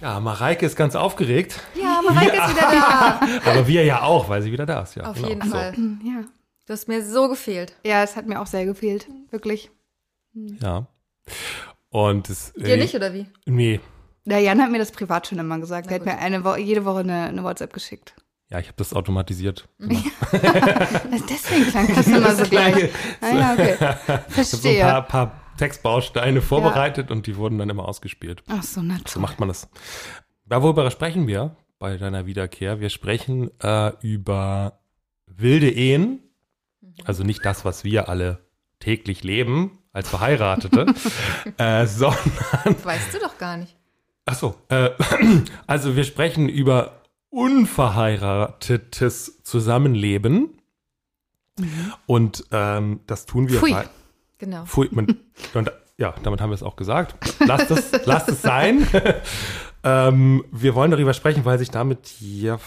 Ja, Mareike ist ganz aufgeregt. Ja, Mareike ist wieder da. Aber wir ja auch, weil sie wieder da ist. Ja, Auf genau. jeden So. Fall. Ja. Du hast mir so gefehlt. ja, es hat mir auch sehr gefehlt. Wirklich. Ja. Und es. Dir nicht, oder wie? Nee. Der Jan hat mir das privat schon immer gesagt. Na Der hat mir eine Wo jede Woche eine, eine WhatsApp geschickt. Ja, ich habe das automatisiert. Deswegen klang das immer so gleich. Ah, ja, okay. Ich habe so ein Verstehe. paar, paar Textbausteine vorbereitet und die wurden dann immer ausgespielt. Ach so, na So macht man das. Ja, worüber sprechen wir bei deiner Wiederkehr? Wir sprechen äh, über wilde Ehen. Also nicht das, was wir alle täglich leben als Verheiratete, äh, sondern Weißt du doch gar nicht. Ach so, äh, also wir sprechen über unverheiratetes Zusammenleben. Und ähm, das tun wir Pfui. Genau. Pfui, man, und, ja, damit haben wir es auch gesagt. Lasst es, lasst es sein. ähm, wir wollen darüber sprechen, weil sich damit hier,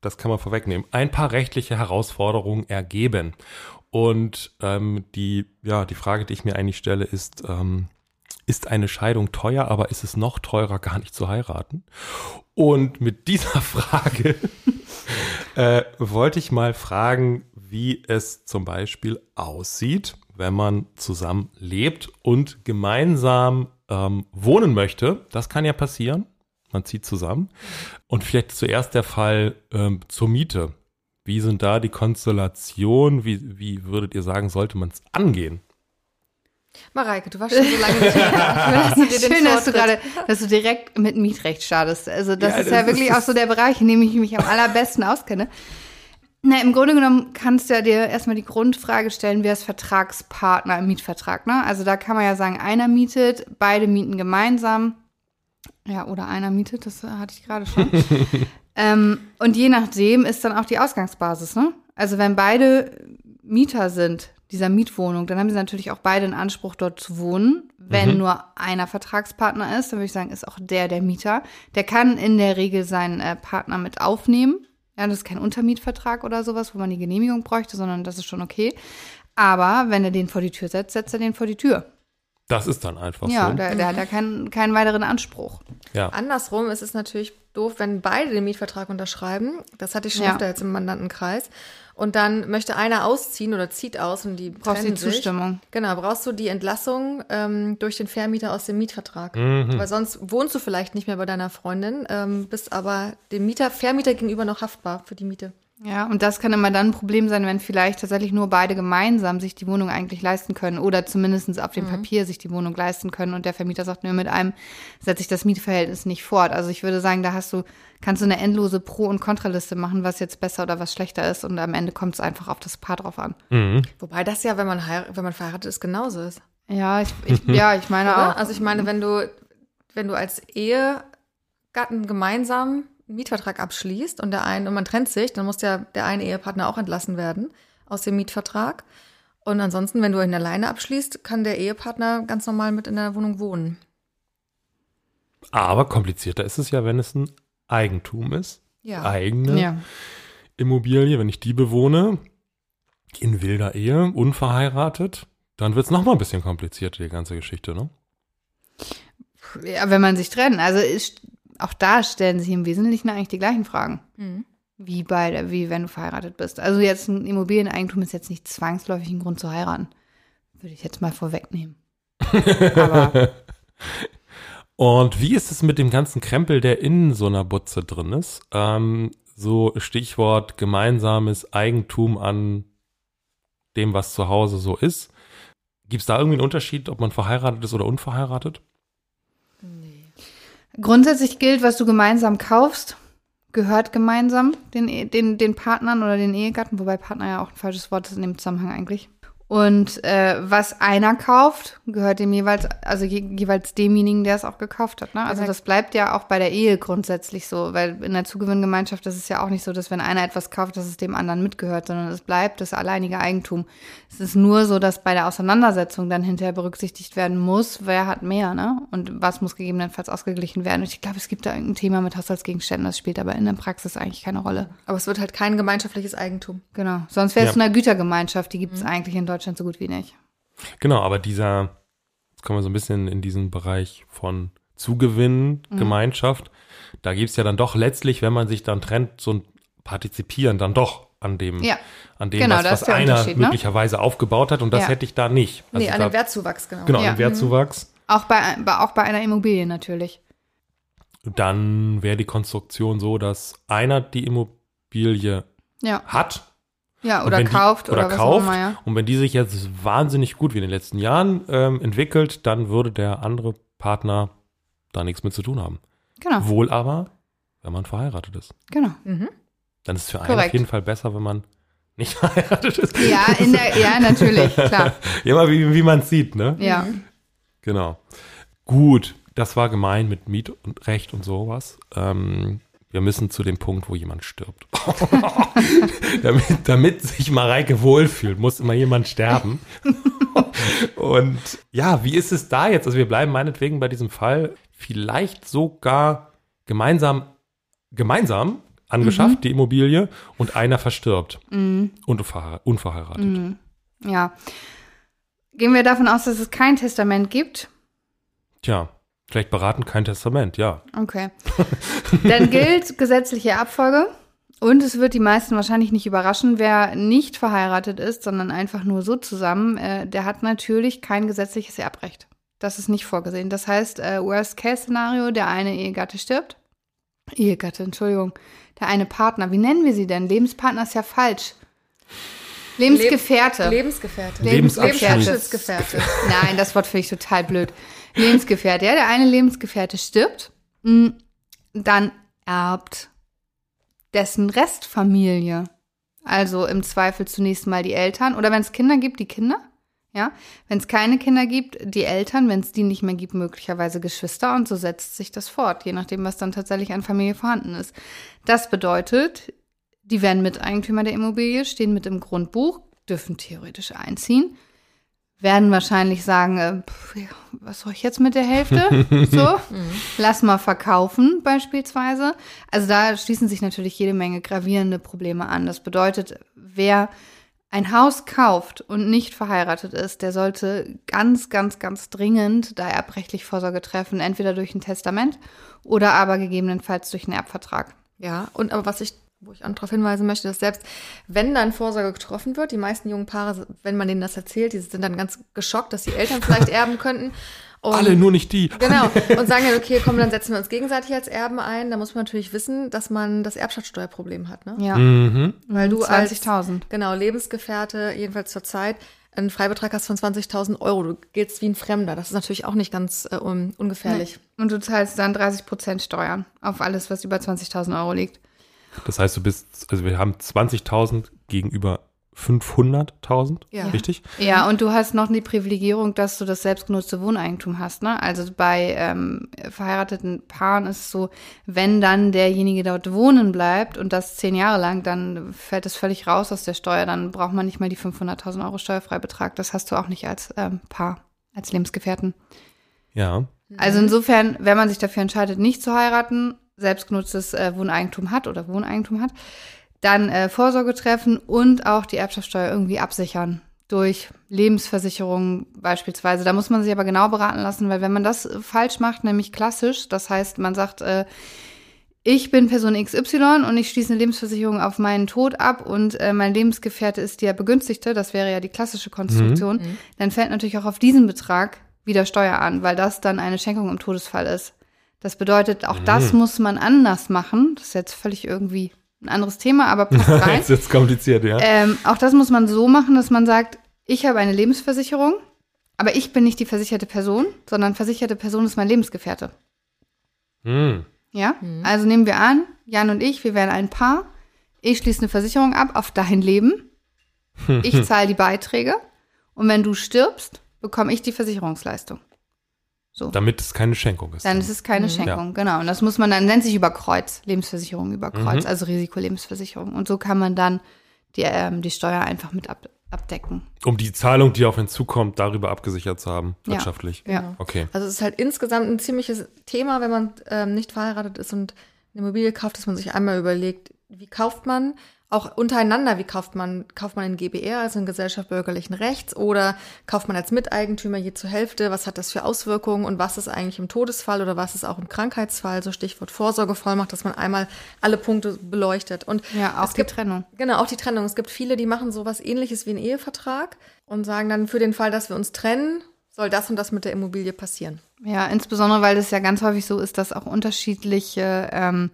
das kann man vorwegnehmen, ein paar rechtliche Herausforderungen ergeben. Und ähm, die, ja, die Frage, die ich mir eigentlich stelle, ist, ähm, ist eine Scheidung teuer, aber ist es noch teurer, gar nicht zu heiraten? Und mit dieser Frage äh, wollte ich mal fragen, wie es zum Beispiel aussieht, wenn man zusammen lebt und gemeinsam ähm, wohnen möchte. Das kann ja passieren. Man zieht zusammen. Und vielleicht zuerst der Fall ähm, zur Miete. Wie sind da die Konstellationen? Wie, wie würdet ihr sagen, sollte man es angehen? Mareike, du warst schon so lange nicht mehr Schön, dass du gerade, dass du direkt mit Mietrecht startest. Also das Ja, ist das ja ist- wirklich auch so der Bereich, in dem ich mich am allerbesten auskenne. Na, im Grunde genommen kannst du ja dir erstmal die Grundfrage stellen, wer ist Vertragspartner im Mietvertrag, ne? Also da kann man ja sagen, einer mietet, beide mieten gemeinsam. Ja, oder einer mietet, das hatte ich gerade schon. ähm, und je nachdem ist dann auch die Ausgangsbasis, ne? Also wenn beide Mieter sind dieser Mietwohnung, dann haben sie natürlich auch beide einen Anspruch, dort zu wohnen. Wenn nur einer Vertragspartner ist, dann würde ich sagen, ist auch der der Mieter. Der kann in der Regel seinen äh, Partner mit aufnehmen. Ja, das ist kein Untermietvertrag oder sowas, wo man die Genehmigung bräuchte, sondern das ist schon okay. Aber wenn er den vor die Tür setzt, setzt er den vor die Tür. Das ist dann einfach ja, so. der, der hat ja keinen, keinen weiteren Anspruch. ja. Andersrum ist es natürlich doof, wenn beide den Mietvertrag unterschreiben. Das hatte ich schon Ja. öfter jetzt im Mandantenkreis. Und dann möchte einer ausziehen oder zieht aus und die Brauchst die sich. Zustimmung. Genau, brauchst du die Entlassung ähm, durch den Vermieter aus dem Mietvertrag. Mhm. Weil sonst wohnst du vielleicht nicht mehr bei deiner Freundin, ähm, bist aber dem Mieter, Vermieter gegenüber noch haftbar für die Miete. Ja, und das kann immer dann ein Problem sein, wenn vielleicht tatsächlich nur beide gemeinsam sich die Wohnung eigentlich leisten können oder zumindest auf dem Papier sich die Wohnung leisten können und der Vermieter sagt, nur mit einem setze ich das Mietverhältnis nicht fort. Also ich würde sagen, da hast du, kannst du eine endlose Pro- und Kontraliste machen, was jetzt besser oder was schlechter ist und am Ende kommt es einfach auf das Paar drauf an. Mhm. Wobei das ja, wenn man, heir- wenn man verheiratet ist, genauso ist. Ja, ich, ich, ja, ich meine Oder? auch. Also ich meine, wenn du, wenn du als Ehegatten gemeinsam einen Mietvertrag abschließt und der eine, und man trennt sich, dann muss der, der eine Ehepartner auch entlassen werden aus dem Mietvertrag. Und ansonsten, wenn du ihn alleine abschließt, kann der Ehepartner ganz normal mit in der Wohnung wohnen. Aber komplizierter ist es ja, wenn es ein Eigentum ist. Ja. Eigene ja. Immobilie, wenn ich die bewohne, in wilder Ehe, unverheiratet, dann wird es nochmal ein bisschen komplizierter, die ganze Geschichte, ne? ja, wenn man sich trennt. Also ist, auch da stellen sich im Wesentlichen eigentlich die gleichen Fragen. Mhm. Wie bei der, wie wenn du verheiratet bist. Also jetzt ein Immobilieneigentum ist jetzt nicht zwangsläufig ein Grund zu heiraten. Würde ich jetzt mal vorwegnehmen. Aber Und wie ist es mit dem ganzen Krempel, der in so einer Butze drin ist? Ähm, so Stichwort gemeinsames Eigentum an dem, was zu Hause so ist. Gibt es da irgendwie einen Unterschied, ob man verheiratet ist oder unverheiratet? Grundsätzlich gilt, was du gemeinsam kaufst, gehört gemeinsam den, E- den, den Partnern oder den Ehegatten, wobei Partner ja auch ein falsches Wort ist in dem Zusammenhang eigentlich. Und äh, was einer kauft, gehört dem jeweils, also je, jeweils demjenigen, der es auch gekauft hat. Ne? Also das bleibt ja auch bei der Ehe grundsätzlich so, weil in der Zugewinngemeinschaft ist es ja auch nicht so, dass wenn einer etwas kauft, dass es dem anderen mitgehört, sondern es bleibt das alleinige Eigentum. Es ist nur so, dass bei der Auseinandersetzung dann hinterher berücksichtigt werden muss, wer hat mehr, ne? Und was muss gegebenenfalls ausgeglichen werden. Und ich glaube, es gibt da irgendein Thema mit Haushaltsgegenständen, das spielt aber in der Praxis eigentlich keine Rolle. Aber es wird halt kein gemeinschaftliches Eigentum. Genau. Sonst wäre es Ja. eine Gütergemeinschaft, die gibt es eigentlich in Deutschland so gut wie nicht. Genau, aber dieser, jetzt kommen wir so ein bisschen in diesen Bereich von Zugewinn, Mhm. Gemeinschaft. Da gibt's ja dann doch letztlich, wenn man sich dann trennt, so ein Partizipieren dann doch an dem, Ja. an dem Genau, was, was einer ne? möglicherweise aufgebaut hat. Und das Ja. hätte ich da nicht. Also nee, an den Wertzuwachs, genau. Genau, Ja. an Wertzuwachs. Auch bei, bei, auch bei einer Immobilie natürlich. Dann wäre die Konstruktion so, dass einer die Immobilie Ja. hat Ja, oder wenn die- kauft oder, oder was kauft. auch immer, ja. Und wenn die sich jetzt wahnsinnig gut wie in den letzten Jahren ähm, entwickelt, dann würde der andere Partner da nichts mit zu tun haben. Genau, Wohl aber, wenn man verheiratet ist. genau. Mhm. Dann ist es für einen Korrekt. auf jeden Fall besser, wenn man nicht verheiratet ist. Ja, in der, ja, natürlich, klar. Ja, mal wie, wie man es sieht, ne? Ja. Genau. Gut, das war gemein mit Miet und Recht und sowas. Ähm, wir müssen zu dem Punkt, wo jemand stirbt. damit, damit sich Mareike wohlfühlt, muss immer jemand sterben. und ja, wie ist es da jetzt? Also wir bleiben meinetwegen bei diesem Fall vielleicht sogar gemeinsam, gemeinsam angeschafft, die Immobilie, und einer verstirbt. Mhm. Unverhe unverheiratet. Ja. Gehen wir davon aus, dass es kein Testament gibt. Tja, vielleicht beraten kein Testament, ja. Okay. Dann gilt gesetzliche Abfolge. Und es wird die meisten wahrscheinlich nicht überraschen, wer nicht verheiratet ist, sondern einfach nur so zusammen, äh, der hat natürlich kein gesetzliches Erbrecht. Das ist nicht vorgesehen. Das heißt, äh, Worst-Case-Szenario, der eine Ehegatte stirbt. Ehegatte, Entschuldigung. Der eine Partner, wie nennen wir sie denn? Lebenspartner ist ja falsch. Lebensgefährte. Lebensgefährte. Lebensabschnitt. Lebensabschnittsgefährte. Nein, das Wort finde ich total blöd. Lebensgefährte. Ja, der eine Lebensgefährte stirbt, mh, dann erbt dessen Restfamilie. Also im Zweifel zunächst mal die Eltern oder wenn es Kinder gibt, die Kinder. Ja, wenn es keine Kinder gibt, die Eltern, wenn es die nicht mehr gibt, möglicherweise Geschwister und so setzt sich das fort, je nachdem, was dann tatsächlich an Familie vorhanden ist. Das bedeutet, die werden Miteigentümer der Immobilie, stehen mit im Grundbuch, dürfen theoretisch einziehen, werden wahrscheinlich sagen, äh, pff, ja, was soll ich jetzt mit der Hälfte? so, lass mal verkaufen beispielsweise. Also da schließen sich natürlich jede Menge gravierende Probleme an. Das bedeutet, wer ein Haus kauft und nicht verheiratet ist, der sollte ganz, ganz, ganz dringend da erbrechtlich Vorsorge treffen, entweder durch ein Testament oder aber gegebenenfalls durch einen Erbvertrag. Ja, und aber was ich, wo ich darauf hinweisen möchte, dass selbst wenn dann Vorsorge getroffen wird, die meisten jungen Paare, wenn man denen das erzählt, die sind dann ganz geschockt, dass die Eltern vielleicht erben könnten. Und Alle, nur nicht die. Genau. Und sagen dann, okay, komm, dann setzen wir uns gegenseitig als Erben ein. Da muss man natürlich wissen, dass man das Erbschaftssteuerproblem hat, ne? Ja, Mhm. Weil du als 20.000. genau Lebensgefährte, jedenfalls zur Zeit, einen Freibetrag hast von 20.000 Euro. Du giltst wie ein Fremder. Das ist natürlich auch nicht ganz äh, un ungefährlich. Und du zahlst dann 30 Prozent Steuern auf alles, was über 20.000 Euro liegt. Das heißt, du bist, also wir haben 20.000 gegenüber 500.000, Ja. richtig? Ja, und du hast noch die Privilegierung, dass du das selbstgenutzte Wohneigentum hast. Ne? Also bei ähm, verheirateten Paaren ist es so, wenn dann derjenige dort wohnen bleibt und das zehn Jahre lang, dann fällt es völlig raus aus der Steuer. Dann braucht man nicht mal die 500.000 Euro Steuerfreibetrag. Das hast du auch nicht als ähm, Paar, als Lebensgefährten. Ja. Also insofern, wenn man sich dafür entscheidet, nicht zu heiraten, selbstgenutztes äh, Wohneigentum hat oder Wohneigentum hat, dann äh, Vorsorge treffen und auch die Erbschaftssteuer irgendwie absichern. Durch Lebensversicherungen beispielsweise. Da muss man sich aber genau beraten lassen, weil wenn man das äh, falsch macht, nämlich klassisch, das heißt, man sagt, äh, ich bin Person XY und ich schließe eine Lebensversicherung auf meinen Tod ab und äh, mein Lebensgefährte ist der Begünstigte, das wäre ja die klassische Konstruktion, dann fällt natürlich auch auf diesen Betrag wieder Steuer an, weil das dann eine Schenkung im Todesfall ist. Das bedeutet, auch das muss man anders machen. Das ist jetzt völlig irgendwie ein anderes Thema, aber passt rein. ist jetzt kompliziert, ja. ähm, auch das muss man so machen, dass man sagt, ich habe eine Lebensversicherung, aber ich bin nicht die versicherte Person, sondern versicherte Person ist mein Lebensgefährte. Hm. Ja? Also nehmen wir an, Jan und ich, wir wären ein Paar. Ich schließe eine Versicherung ab auf dein Leben. Ich zahle die Beiträge Und wenn du stirbst, bekomme ich die Versicherungsleistung. So. Damit es keine Schenkung ist. Dann ist es keine Schenkung, genau. Und das muss man dann, nennt sich über Kreuz, Lebensversicherung über Kreuz, also Risikolebensversicherung. Und so kann man dann die, ähm, die Steuer einfach mit ab, abdecken. um die Zahlung, die auf ihn zukommt, darüber abgesichert zu haben, Ja. wirtschaftlich. Ja. Okay. Also es ist halt insgesamt ein ziemliches Thema, wenn man ähm, nicht verheiratet ist und eine Immobilie kauft, dass man sich einmal überlegt, wie kauft man, auch untereinander, wie kauft man, kauft man in GBR, also in Gesellschaft bürgerlichen Rechts, oder kauft man als Miteigentümer je zur Hälfte, was hat das für Auswirkungen und was ist eigentlich im Todesfall oder was ist auch im Krankheitsfall, so Stichwort Vorsorgevollmacht, dass man einmal alle Punkte beleuchtet. Und Ja, auch es die gibt, Trennung. Genau, auch die Trennung. Es gibt viele, die machen sowas ähnliches wie einen Ehevertrag und sagen dann, für den Fall, dass wir uns trennen, soll das und das mit der Immobilie passieren. Ja, insbesondere, weil es ja ganz häufig so ist, dass auch unterschiedliche, ähm,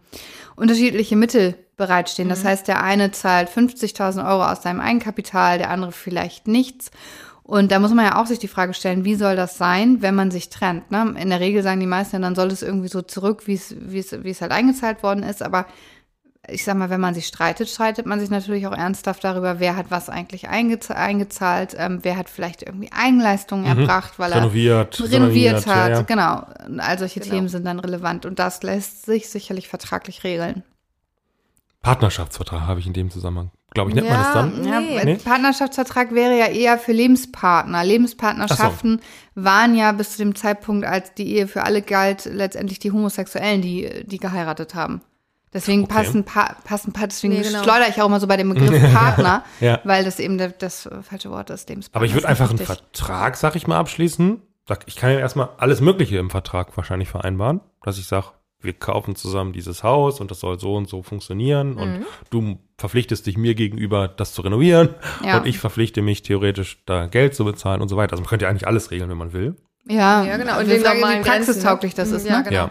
unterschiedliche Mittel bereitstehen. Das heißt, der eine zahlt 50.000 Euro aus seinem Eigenkapital, der andere vielleicht nichts. Und da muss man ja auch sich die Frage stellen, wie soll das sein, wenn man sich trennt? Ne? In der Regel sagen die meisten, dann soll es irgendwie so zurück, wie es, wie es, wie es halt eingezahlt worden ist. Aber ich sag mal, wenn man sich streitet, streitet man sich natürlich auch ernsthaft darüber, wer hat was eigentlich eingez eingezahlt, ähm, wer hat vielleicht irgendwie Eigenleistungen erbracht, weil er Renoviert, renoviert hat. ja, ja. Genau. All solche Genau. Themen sind dann relevant und das lässt sich sicherlich vertraglich regeln. Partnerschaftsvertrag habe ich in dem Zusammenhang. Glaube ich, nennt man Ja, das dann? Ja, Nee. ein Partnerschaftsvertrag wäre ja eher für Lebenspartner. Lebenspartnerschaften waren ja bis zu dem Zeitpunkt, als die Ehe für alle galt, letztendlich die Homosexuellen, die, die geheiratet haben. Deswegen Okay. passen, pa passen, pa- deswegen Nee, genau. schleudere ich auch immer so bei dem Begriff Partner, Ja. weil das eben der, das falsche Wort ist. Lebenspartner Aber ich würde einfach einen. Vertrag, sag ich mal, abschließen. Sag, Ich kann ja erstmal alles Mögliche im Vertrag wahrscheinlich vereinbaren, dass ich sage, wir kaufen zusammen dieses Haus und das soll so und so funktionieren Mhm. und du verpflichtest dich mir gegenüber, das zu renovieren Ja. und ich verpflichte mich theoretisch, da Geld zu bezahlen und so weiter. Also man könnte ja eigentlich alles regeln, wenn man will. Ja, Ja, genau. Und Und wie normalen Grenzen, praxistauglich ne? das ist, Ja, ne? genau. Ja.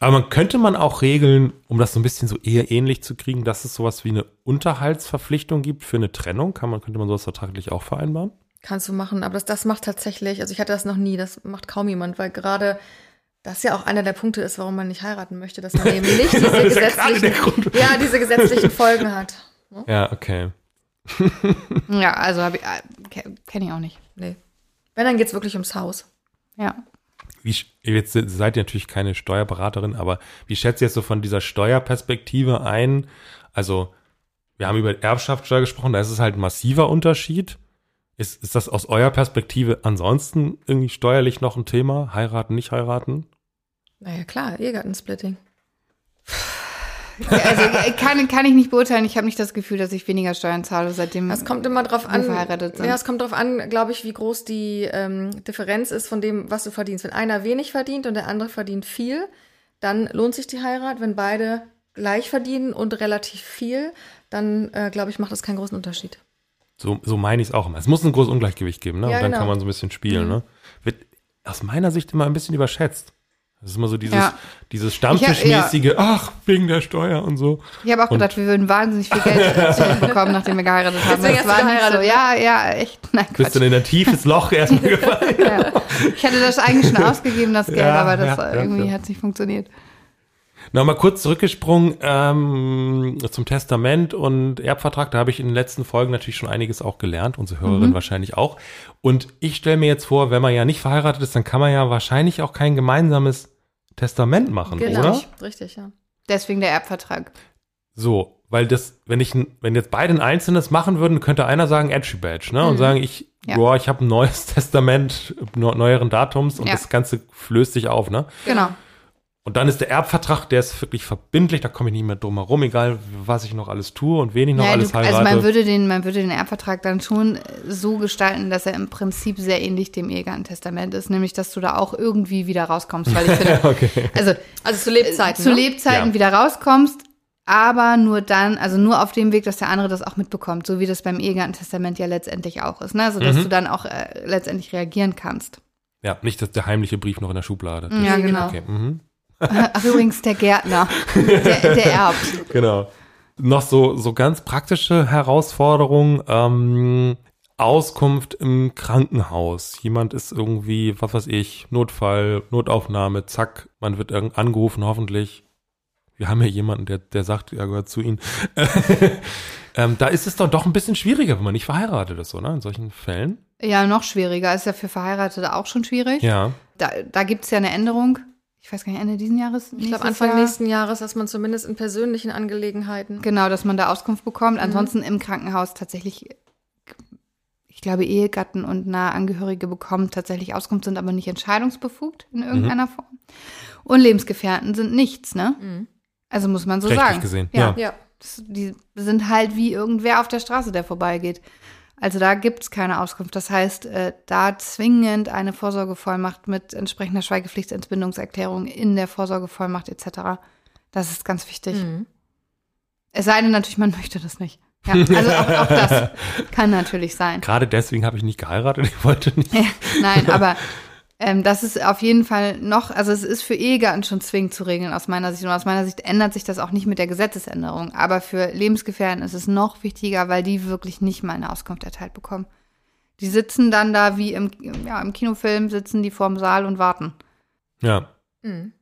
Aber man könnte man auch regeln, um das so ein bisschen so eher ähnlich zu kriegen, dass es sowas wie eine Unterhaltsverpflichtung gibt für eine Trennung. Kann man, könnte man sowas vertraglich auch vereinbaren? Kannst du machen, aber das, das macht tatsächlich, also ich hatte das noch nie, das macht kaum jemand, weil gerade das ja auch einer der Punkte ist, warum man nicht heiraten möchte, dass man eben nicht diese ja gesetzlichen, ja, diese gesetzlichen Folgen hat. Ja, okay. Ja, also habe ich, äh, kenne ich auch nicht. Nee. Wenn, dann geht's wirklich ums Haus. Ja. Wie, jetzt seid ihr natürlich keine Steuerberaterin, aber wie schätzt ihr jetzt so von dieser Steuerperspektive ein? Also, wir haben über Erbschaftssteuer gesprochen, da ist es halt ein massiver Unterschied. Ist, ist das aus eurer Perspektive ansonsten irgendwie steuerlich noch ein Thema? Heiraten, nicht heiraten? Naja, klar, Ehegattensplitting. Also äh, kann, kann ich nicht beurteilen. Ich habe nicht das Gefühl, dass ich weniger Steuern zahle, seitdem Es kommt immer drauf an. verheiratet sind. Ja, es kommt drauf an, glaube ich, wie groß die ähm, Differenz ist von dem, was du verdienst. Wenn einer wenig verdient und der andere verdient viel, dann lohnt sich die Heirat. Wenn beide gleich verdienen und relativ viel, dann äh, glaube ich, macht das keinen großen Unterschied. So, so meine ich es auch immer. Es muss ein großes Ungleichgewicht geben, ne? Ja, und dann genau. kann man so ein bisschen spielen, ne? Wird aus meiner Sicht immer ein bisschen überschätzt. Das ist immer so dieses, Ja. dieses Stammtischmäßige, ach, wegen der Steuer und so. Ich habe auch Und- gedacht, wir würden wahnsinnig viel Geld zurückbekommen, nachdem wir geheiratet haben. Das war nicht so. geheiratet, Ja, ja, echt. Nein, Bist Quatsch. dann in ein tiefes Loch erstmal gefallen. Ja. Ich hatte das eigentlich schon ausgegeben, das Geld, Ja, aber das ja, ja, irgendwie ja. hat es nicht funktioniert. Nochmal kurz zurückgesprungen ähm, zum Testament und Erbvertrag. Da habe ich in den letzten Folgen natürlich schon einiges auch gelernt, unsere Hörerin Mhm. wahrscheinlich auch. Und ich stelle mir jetzt vor, wenn man ja nicht verheiratet ist, dann kann man ja wahrscheinlich auch kein gemeinsames Testament machen, oder? Genau. Richtig, ja. Deswegen der Erbvertrag. So, weil das, wenn ich, wenn jetzt beide ein einzelnes machen würden, könnte einer sagen Edgy Badge, ne? Und sagen, ich, Ja. boah, ich habe ein neues Testament neu- neueren Datums und Ja. das Ganze flößt sich auf, ne? Genau. Und dann ist der Erbvertrag, der ist wirklich verbindlich, da komme ich nicht mehr drum herum, egal was ich noch alles tue und wen ich noch Ja, alles du, heirate. also man würde, den, man würde den Erbvertrag dann schon so gestalten, dass er im Prinzip sehr ähnlich dem Ehegattentestament ist, nämlich dass du da auch irgendwie wieder rauskommst, weil ich finde, okay. also Also zu Lebzeiten. zu ne? Lebzeiten Ja. wieder rauskommst, aber nur dann, also nur auf dem Weg, dass der andere das auch mitbekommt, so wie das beim Ehegattentestament ja letztendlich auch ist, ne? Also dass Mhm. du dann auch äh, letztendlich reagieren kannst. Ja, nicht dass der heimliche Brief noch in der Schublade. Das- Ja, genau. Okay, mhm. Ach, übrigens, der Gärtner, der, der erbt. genau. Noch so, so ganz praktische Herausforderungen. Ähm, Auskunft im Krankenhaus. Jemand ist irgendwie, was weiß ich, Notfall, Notaufnahme, zack, man wird irgend- angerufen, hoffentlich. Wir haben hier jemanden, der, der sagt, er gehört zu Ihnen. Ähm, da ist es dann doch ein bisschen schwieriger, wenn man nicht verheiratet ist, oder? In solchen Fällen. Ja, noch schwieriger. Ist ja für Verheiratete auch schon schwierig. Ja. Da, da gibt es ja eine Änderung. Ich weiß gar nicht, Ende diesen Jahres? Ich glaube, Anfang Jahr? nächsten Jahres, dass man zumindest in persönlichen Angelegenheiten. Genau, dass man da Auskunft bekommt. Ansonsten im Krankenhaus tatsächlich, ich glaube, Ehegatten und nahe Angehörige bekommen tatsächlich Auskunft, sind aber nicht entscheidungsbefugt in irgendeiner Form. Und Lebensgefährten sind nichts, ne? Also muss man so Rechtlich sagen. gesehen, Ja. ja. Ja. Das, die sind halt wie irgendwer auf der Straße, der vorbeigeht. Also da gibt's keine Auskunft. Das heißt, äh, da zwingend eine Vorsorgevollmacht mit entsprechender Schweigepflichtsentbindungserklärung in der Vorsorgevollmacht etc. Das ist ganz wichtig. Mhm. Es sei denn natürlich, man möchte das nicht. Ja, also auch, auch das kann natürlich sein. Gerade deswegen habe ich nicht geheiratet. Ich wollte nicht. Ja, nein, aber ähm, das ist auf jeden Fall noch, also es ist für Ehegatten schon zwingend zu regeln aus meiner Sicht. Und aus meiner Sicht ändert sich das auch nicht mit der Gesetzesänderung. Aber für Lebensgefährten ist es noch wichtiger, weil die wirklich nicht mal eine Auskunft erteilt bekommen. Die sitzen dann da wie im, ja, im Kinofilm, sitzen die vorm Saal und warten. Ja. Mhm.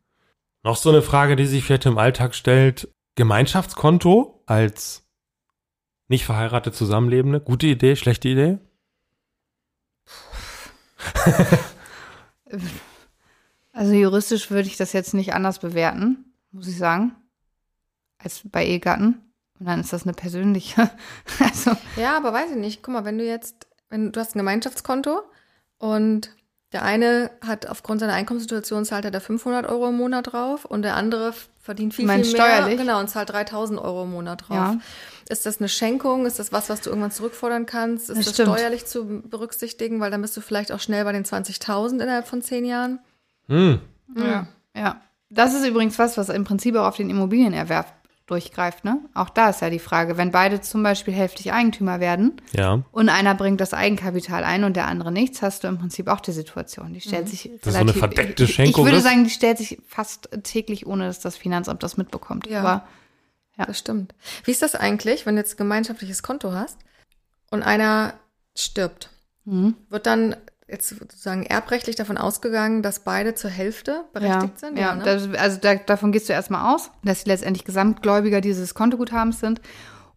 Noch so eine Frage, die sich vielleicht im Alltag stellt. Gemeinschaftskonto als nicht verheiratet Zusammenlebende. Gute Idee, schlechte Idee? Also juristisch würde ich das jetzt nicht anders bewerten, muss ich sagen, als bei Ehegatten. Und dann ist das eine persönliche. Also, Ja, aber weiß ich nicht. Guck mal, wenn du jetzt, wenn du hast ein Gemeinschaftskonto und der eine hat aufgrund seiner Einkommenssituation zahlt er da 500 Euro im Monat drauf und der andere verdient viel, viel mehr. steuerlich? Genau, und zahlt 3000 Euro im Monat drauf. Ja. Ist das eine Schenkung? Ist das was, was du irgendwann zurückfordern kannst? Ist Das das, steuerlich zu berücksichtigen? Weil dann bist du vielleicht auch schnell bei den 20.000 innerhalb von zehn Jahren. Hm. Ja. ja. Das ist übrigens was, was im Prinzip auch auf den Immobilienerwerb durchgreift, ne? Auch da ist ja die Frage, wenn beide zum Beispiel hälftig Eigentümer werden Ja. und einer bringt das Eigenkapital ein und der andere nichts, hast du im Prinzip auch die Situation. Die stellt sich Das ist so eine verdeckte Schenkung Ich würde ist? sagen, die stellt sich fast täglich, ohne dass das Finanzamt das mitbekommt. Ja. Aber Ja. Das stimmt. Wie ist das eigentlich, wenn du jetzt ein gemeinschaftliches Konto hast und einer stirbt? Mhm. Wird dann jetzt sozusagen erbrechtlich davon ausgegangen, dass beide zur Hälfte berechtigt sind? Ja, ne? das, also da, davon gehst du erstmal aus, dass sie letztendlich Gesamtgläubiger dieses Kontoguthabens sind.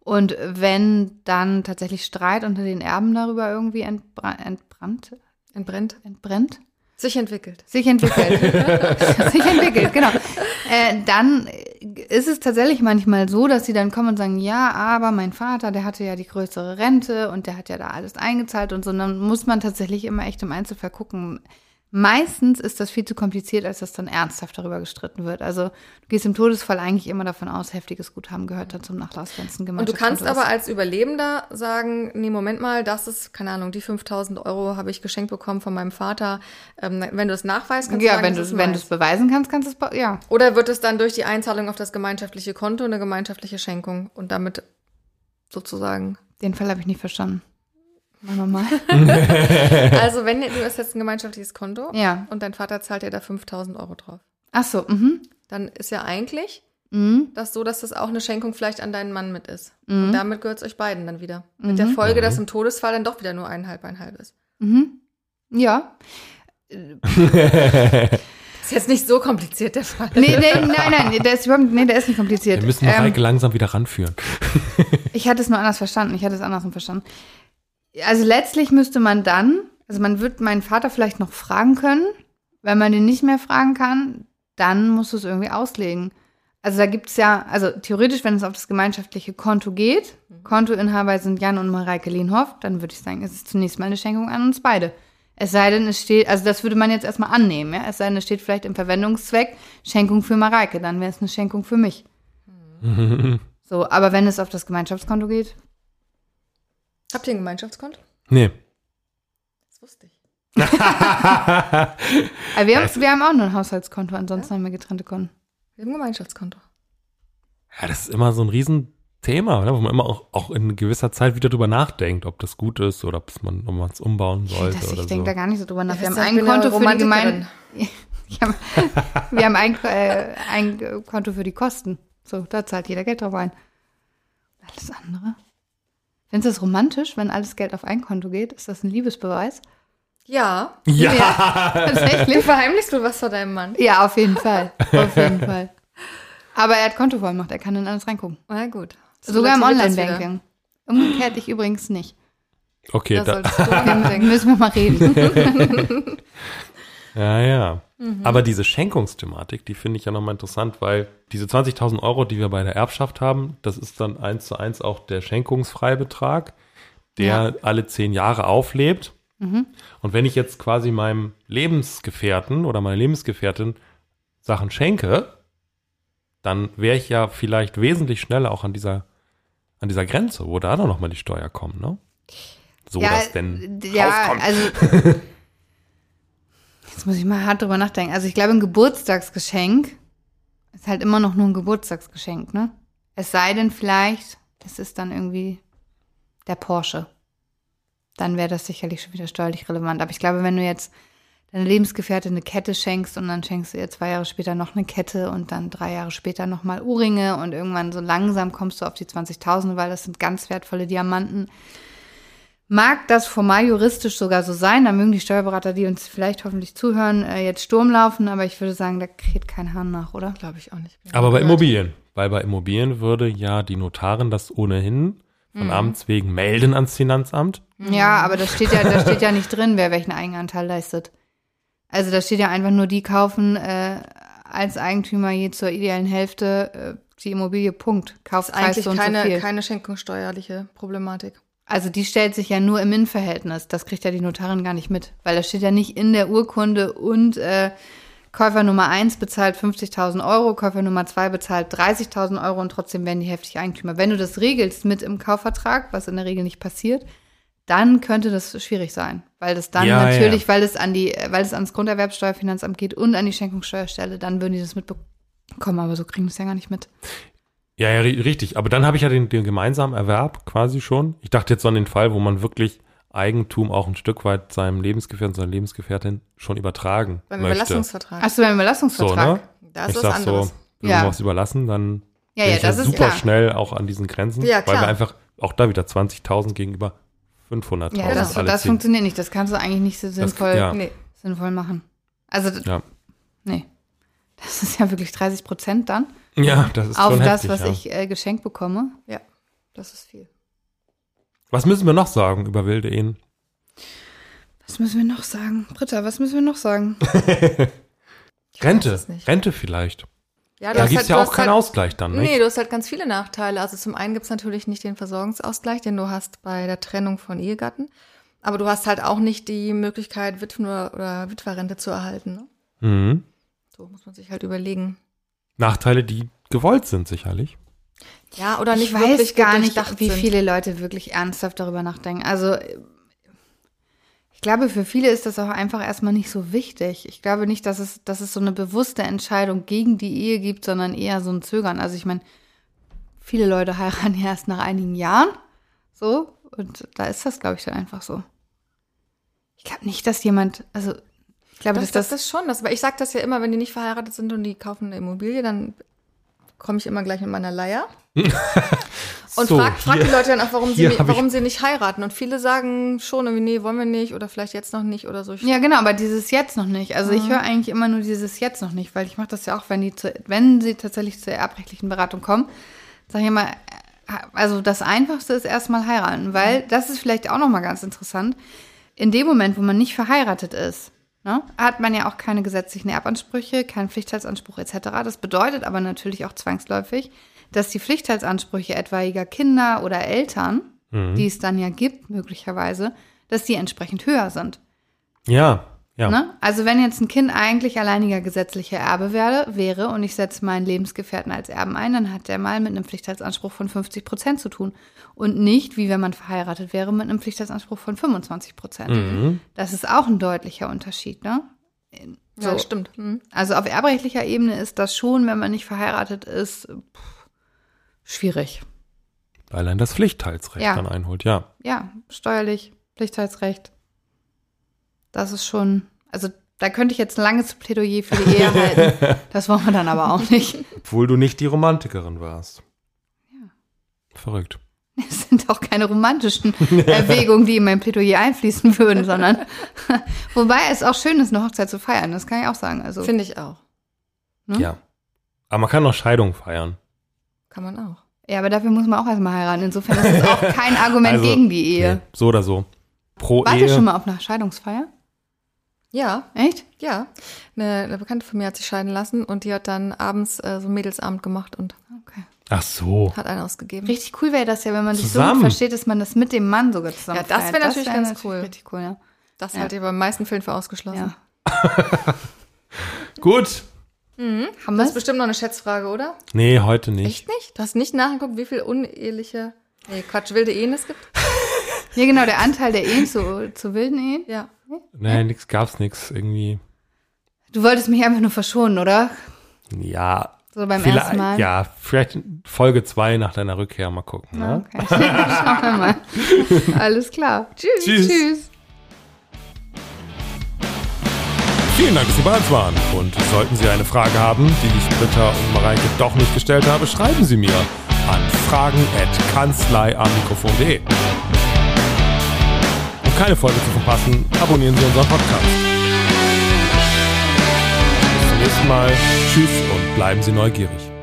Und wenn dann tatsächlich Streit unter den Erben darüber irgendwie entbra entbrannt, entbrennt. entbrennt, Sich entwickelt. sich entwickelt, sich entwickelt, genau, äh, dann ist es tatsächlich manchmal so, dass sie dann kommen und sagen, ja, aber mein Vater, der hatte ja die größere Rente und der hat ja da alles eingezahlt und so. Und dann muss man tatsächlich immer echt im Einzelfall gucken. Meistens ist das viel zu kompliziert, als dass dann ernsthaft darüber gestritten wird. Also du gehst im Todesfall eigentlich immer davon aus, heftiges Guthaben gehört dann zum Nachlass, wenn es ein Und du kannst aber als Überlebender sagen, nee, Moment mal, das ist, keine Ahnung, die 5000 Euro habe ich geschenkt bekommen von meinem Vater. Ähm, wenn du es nachweist, kannst ja, du sagen, wenn du wenn du es beweisen kannst, kannst du es ja. Oder wird es dann durch die Einzahlung auf das gemeinschaftliche Konto eine gemeinschaftliche Schenkung und damit sozusagen. Den Fall habe ich nicht verstanden. Machen wir mal. Also, wenn du hast jetzt ein gemeinschaftliches Konto ja. und dein Vater zahlt dir da 5000 Euro drauf, Ach so, mhm. dann ist ja eigentlich Mhm. das so, dass das auch eine Schenkung vielleicht an deinen Mann mit ist. Mhm. Und damit gehört es euch beiden dann wieder. Mit der Folge, dass im Todesfall dann doch wieder nur einhalb, einhalb ist. Mhm. Ja. Ist jetzt nicht so kompliziert, der Fall. Nee, nee, nein, nein, der ist überhaupt, nee, der ist nicht kompliziert. Wir müssen Ähm, Mareike langsam wieder ranführen. ich hatte es nur anders verstanden. Ich hatte es andersrum verstanden. Also letztlich müsste man dann, also man wird meinen Vater vielleicht noch fragen können. Wenn man den nicht mehr fragen kann, dann musst du es irgendwie auslegen. Also da gibt es ja, also theoretisch, wenn es auf das gemeinschaftliche Konto geht, Kontoinhaber sind Jan und Mareike Lienhoff, dann würde ich sagen, es ist zunächst mal eine Schenkung an uns beide. Es sei denn, es steht, also das würde man jetzt erstmal annehmen, ja. Es sei denn, es steht vielleicht im Verwendungszweck Schenkung für Mareike, dann wäre es eine Schenkung für mich. So, aber wenn es auf das Gemeinschaftskonto geht, Habt ihr ein Gemeinschaftskonto? nee. Das wusste ich. Aber wir, haben, wir haben auch nur ein Haushaltskonto, ansonsten haben wir getrennte Konten. Wir haben ein Gemeinschaftskonto. Ja, das ist immer so ein Riesenthema, oder? wo man immer auch, auch in gewisser Zeit wieder drüber nachdenkt, ob das gut ist oder ob man es umbauen sollte Das, ich denke so. da gar nicht so drüber nach. Ja, wir haben ein Konto für die Gemeinde. Romantikerin. Wir haben, wir haben ein, äh, ein Konto für die Kosten. So, da zahlt jeder Geld drauf ein. Alles andere? Findest du das romantisch, wenn alles Geld auf ein Konto geht? Ist das ein Liebesbeweis? Ja. Ja, Tatsächlich? Du verheimlichst du was vor deinem Mann? Ja, auf jeden Fall. Auf jeden Fall. Aber er hat Kontovollmacht, er kann in alles reingucken. Na gut. Das Sogar im Online-Banking. Umgekehrt ich übrigens nicht. Okay, Da da, müssen wir mal reden. ja, ja. Mhm. Aber diese Schenkungsthematik, die finde ich ja nochmal interessant, weil diese 20.000 Euro, die wir bei der Erbschaft haben, das ist dann eins zu eins auch der Schenkungsfreibetrag, der Ja. alle zehn Jahre auflebt. Mhm. Und wenn ich jetzt quasi meinem Lebensgefährten oder meiner Lebensgefährtin Sachen schenke, dann wäre ich ja vielleicht wesentlich schneller auch an dieser, an dieser Grenze, wo da dann nochmal die Steuer kommt, ne? So dass denn ja, rauskommt. also jetzt muss ich mal hart drüber nachdenken. Also ich glaube, ein Geburtstagsgeschenk ist halt immer noch nur ein Geburtstagsgeschenk, ne? Es sei denn vielleicht, es ist dann irgendwie der Porsche. Dann wäre das sicherlich schon wieder steuerlich relevant. Aber ich glaube, wenn du jetzt deine Lebensgefährtin eine Kette schenkst und dann schenkst du ihr zwei Jahre später noch eine Kette und dann drei Jahre später nochmal Ohrringe und irgendwann so langsam kommst du auf die 20.000, weil das sind ganz wertvolle Diamanten. Mag das formal juristisch sogar so sein, da mögen die Steuerberater, die uns vielleicht hoffentlich zuhören, äh, jetzt Sturm laufen, aber ich würde sagen, da kräht kein Hahn nach, oder? Glaube ich auch nicht. Aber bei. Immobilien, weil bei Immobilien würde ja die Notarin das ohnehin von Amts wegen melden ans Finanzamt. Ja, aber da steht ja, da steht ja nicht drin, wer welchen Eigenanteil leistet. Also da steht ja einfach nur, die kaufen äh, als Eigentümer je zur idealen Hälfte äh, die Immobilie, Punkt. Das ist eigentlich so so keine, viel. keine schenkungssteuerliche Problematik. Also die stellt sich ja nur im Innenverhältnis. Das kriegt ja die Notarin gar nicht mit. Weil das steht ja nicht in der Urkunde und äh, Käufer Nummer 1 bezahlt 50.000 Euro, Käufer Nummer 2 bezahlt 30.000 Euro und trotzdem werden die heftig Eigentümer. Wenn du das regelst mit im Kaufvertrag, was in der Regel nicht passiert, dann könnte das schwierig sein. Weil das dann Ja, natürlich, ja. weil es an die, weil es ans Grunderwerbsteuerfinanzamt geht und an die Schenkungssteuerstelle, dann würden die das mitbekommen. Aber so kriegen die es ja gar nicht mit. Ja, ja, ri- richtig. Aber dann habe ich ja den, den gemeinsamen Erwerb quasi schon. Ich dachte jetzt so an den Fall, wo man wirklich Eigentum auch ein Stück weit seinem Lebensgefährten, seiner Lebensgefährtin schon übertragen Beim möchte. Überlassungsvertrag. Achso, beim So, Überlassungsvertrag. ne? Da ich ist was sag so, anderes. wenn Ja. wir was überlassen, dann Ja, bin ja, ich das ja ist super klar. schnell auch an diesen Grenzen. Ja, Weil wir klar. einfach auch da wieder 20.000 gegenüber 500.000. Ja, das, alle das ziehen. funktioniert nicht. Das kannst du eigentlich nicht so sinnvoll, ja. Nee. sinnvoll machen. Also, nee. Das ist ja wirklich 30 Prozent dann Ja, das ist auf schon das, heftig, was ja. ich äh, geschenkt bekomme. Ja, das ist viel. Was müssen wir noch sagen über wilde Ehen? Was müssen wir noch sagen? Britta, was müssen wir noch sagen? Rente, es. Rente vielleicht. Ja, Da gibt es halt- ja auch keinen halt, Ausgleich dann, nicht? Nee, du hast halt ganz viele Nachteile. Also zum einen gibt's natürlich nicht den Versorgungsausgleich, den du hast bei der Trennung von Ehegatten. Aber du hast halt auch nicht die Möglichkeit, Witwen- oder, oder Witwerrente zu erhalten. Ne? Mhm. So muss man sich halt überlegen. Nachteile, die gewollt sind, sicherlich. Ja, oder nicht ich weiß gar nicht, wie sind. viele Leute wirklich ernsthaft darüber nachdenken. Also, ich glaube, für viele ist das auch einfach erstmal nicht so wichtig. Ich glaube nicht, dass es, dass es so eine bewusste Entscheidung gegen die Ehe gibt, sondern eher so ein Zögern. Also, ich meine, viele Leute heiraten ja erst nach einigen Jahren. So. Und da ist das, glaube ich, dann einfach so. Ich glaube nicht, dass jemand, also, glaube, Das, dass das ist schon, das, weil ich sage das ja immer, wenn die nicht verheiratet sind und die kaufen eine Immobilie, dann komme ich immer gleich mit meiner Leier und So, frag, frag hier- die Leute dann auch, warum, sie, warum sie nicht heiraten. Und viele sagen schon irgendwie, nee, wollen wir nicht oder vielleicht jetzt noch nicht oder so. Ja, genau, aber dieses jetzt noch nicht. Also Mhm. ich höre eigentlich immer nur dieses jetzt noch nicht, weil ich mache das ja auch, wenn die zu, wenn sie tatsächlich zur erbrechtlichen Beratung kommen, sage ich immer, äh, also das Einfachste ist erstmal heiraten, weil Mhm. das ist vielleicht auch nochmal ganz interessant. In dem Moment, wo man nicht verheiratet ist, ne, hat man ja auch keine gesetzlichen Erbansprüche, keinen Pflichtteilsanspruch etc. Das bedeutet aber natürlich auch zwangsläufig, dass die Pflichtteilsansprüche etwaiger Kinder oder Eltern, Mhm. die es dann ja gibt, möglicherweise, dass die entsprechend höher sind. Ja, ja. Ne? Also wenn jetzt ein Kind eigentlich alleiniger gesetzlicher Erbe wäre, wäre und ich setze meinen Lebensgefährten als Erben ein, dann hat der mal mit einem Pflichtteilsanspruch von 50 Prozent zu tun. Und nicht, wie wenn man verheiratet wäre, mit einem Pflichtteilsanspruch von 25 Prozent. Mhm. Das ist auch ein deutlicher Unterschied. Ne? ja So. stimmt. Mhm. Also auf erbrechtlicher Ebene ist das schon, wenn man nicht verheiratet ist, pff, schwierig. Weil ein das Pflichtteilsrecht Ja. dann einholt, ja. Ja, steuerlich, Pflichtteilsrecht. Das ist schon, also da könnte ich jetzt ein langes Plädoyer für die Ehe halten. Das wollen wir dann aber auch nicht. Obwohl du nicht die Romantikerin warst. Ja. Verrückt. Es sind auch keine romantischen Erwägungen, die in mein Plädoyer einfließen würden, sondern wobei es auch schön ist, eine Hochzeit zu feiern. Das kann ich auch sagen. Also Finde ich auch. Ne? Ja. Aber man kann noch Scheidung feiern. Kann man auch. Ja, aber dafür muss man auch erstmal heiraten. Insofern ist es auch kein Argument Also, gegen die Ehe. Nee, so oder so. Pro Wart Ehe. ihr schon mal auf einer Scheidungsfeier? Ja, Echt? ja. Eine, eine Bekannte von mir hat sich scheiden lassen und die hat dann abends äh, so Mädelsabend gemacht und Okay. Ach so. hat einen ausgegeben. Richtig cool wäre das ja, wenn man sich so gut versteht, dass man das mit dem Mann sogar zusammen Ja, das feiert. wär natürlich ganz cool. Richtig cool, ja. Das Ja. halte ich aber in den meisten Fällen für ausgeschlossen. ja. Gut. Haben Das wir ist bestimmt noch eine Schätzfrage, oder? Nee, heute nicht. Echt nicht? Du hast nicht nachgeguckt, wie viel uneheliche, nee, Quatsch, wilde Ehen es gibt? Ja, genau, der Anteil der Ehen zu, zu wilden Ehen. Ja. Nee, nix, gab's nix irgendwie. Du wolltest mich einfach nur verschonen, oder? Ja. So beim ersten Mal. Ja, vielleicht Folge 2 nach deiner Rückkehr mal gucken. Ne? Okay. Schauen wir mal. Alles klar. Tschüss. Tschüss. Tschüss. Vielen Dank, dass Sie bei uns waren. Und sollten Sie eine Frage haben, die ich Britta und Mareike doch nicht gestellt habe, schreiben Sie mir an fragen.kanzleiamikrofon.de. Um keine Folge zu verpassen, abonnieren Sie unseren Podcast. Bis zum nächsten Mal. Tschüss und bleiben Sie neugierig.